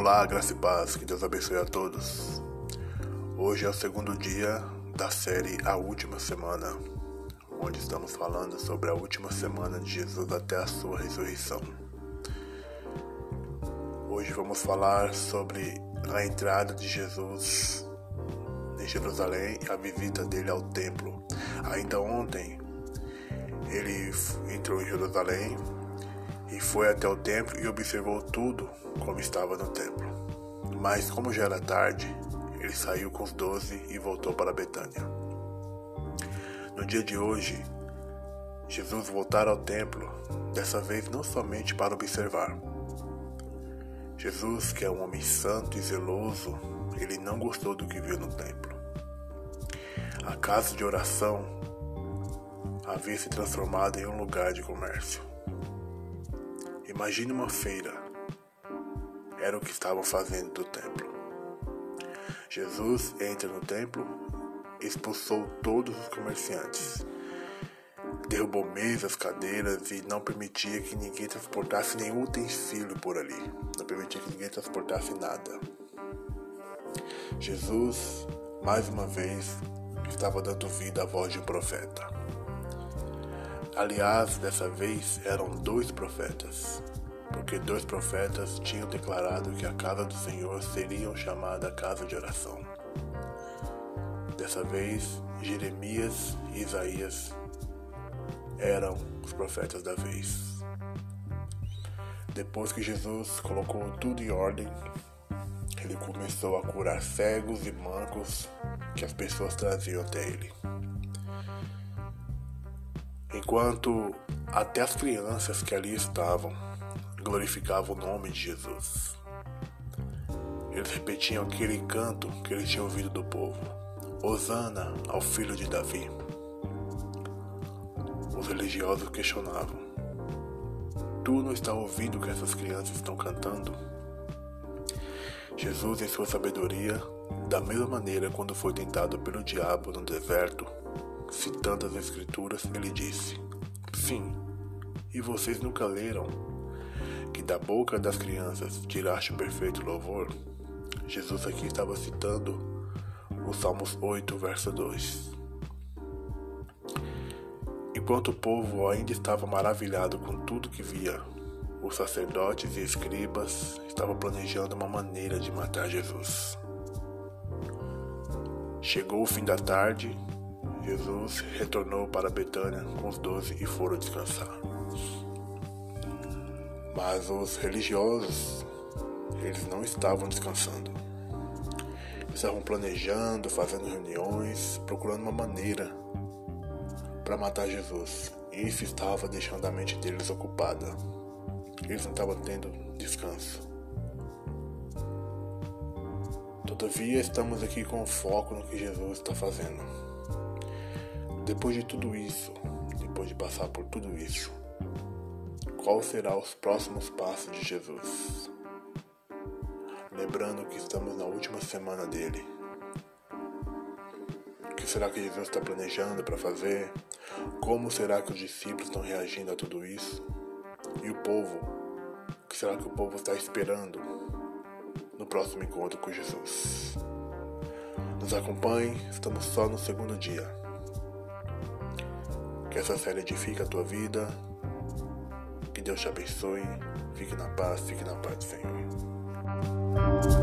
Olá, graça e paz, que Deus abençoe a todos. Hoje é o segundo dia da série A Última Semana, onde estamos falando sobre a última semana de Jesus até a sua ressurreição. Hoje vamos falar sobre a entrada de Jesus em Jerusalém e a visita dele ao templo. Ainda ontem, ele entrou em Jerusalém e foi até o templo e observou tudo como estava no templo. Mas, como já era tarde, ele saiu com os doze e voltou para Betânia. No dia de hoje, Jesus voltara ao templo, dessa vez não somente para observar. Jesus, que é um homem santo e zeloso, ele não gostou do que viu no templo. A casa de oração havia se transformado em um lugar de comércio. Imagine uma feira. Era o que estavam fazendo do templo. Jesus entra no templo, expulsou todos os comerciantes, derrubou mesas, cadeiras e não permitia que ninguém transportasse nenhum utensílio por ali. Não permitia que ninguém transportasse nada. Jesus, mais uma vez, estava dando vida à voz de um profeta. Aliás, dessa vez eram dois profetas, porque dois profetas tinham declarado que a casa do Senhor seria chamada casa de oração. Dessa vez, Jeremias e Isaías eram os profetas da vez. Depois que Jesus colocou tudo em ordem, ele começou a curar cegos e mancos que as pessoas traziam até ele enquanto até as crianças que ali estavam glorificavam o nome de Jesus. Eles repetiam aquele canto que eles tinham ouvido do povo: Hosana ao filho de Davi. Os religiosos questionavam: Tu não está ouvindo o que essas crianças estão cantando? Jesus, em sua sabedoria, da mesma maneira quando foi tentado pelo diabo no deserto, Citando as Escrituras, ele disse: Sim, e vocês nunca leram que da boca das crianças tiraste o perfeito louvor? Jesus aqui estava citando o Salmos 8, verso 2. Enquanto o povo ainda estava maravilhado com tudo que via, os sacerdotes e escribas estavam planejando uma maneira de matar Jesus. Chegou o fim da tarde Jesus retornou para Betânia com os doze e foram descansar. Mas os religiosos, eles não estavam descansando. estavam planejando, fazendo reuniões, procurando uma maneira para matar Jesus. Isso estava deixando a mente deles ocupada. Eles não estavam tendo descanso. Todavia, estamos aqui com foco no que Jesus está fazendo. Depois de tudo isso, depois de passar por tudo isso, qual será os próximos passos de Jesus? Lembrando que estamos na última semana dele. O que será que Jesus está planejando para fazer? Como será que os discípulos estão reagindo a tudo isso? E o povo? O que será que o povo está esperando no próximo encontro com Jesus? Nos acompanhe, estamos só no segundo dia. Que essa série edifique a tua vida. Que Deus te abençoe. Fique na paz, fique na paz do Senhor.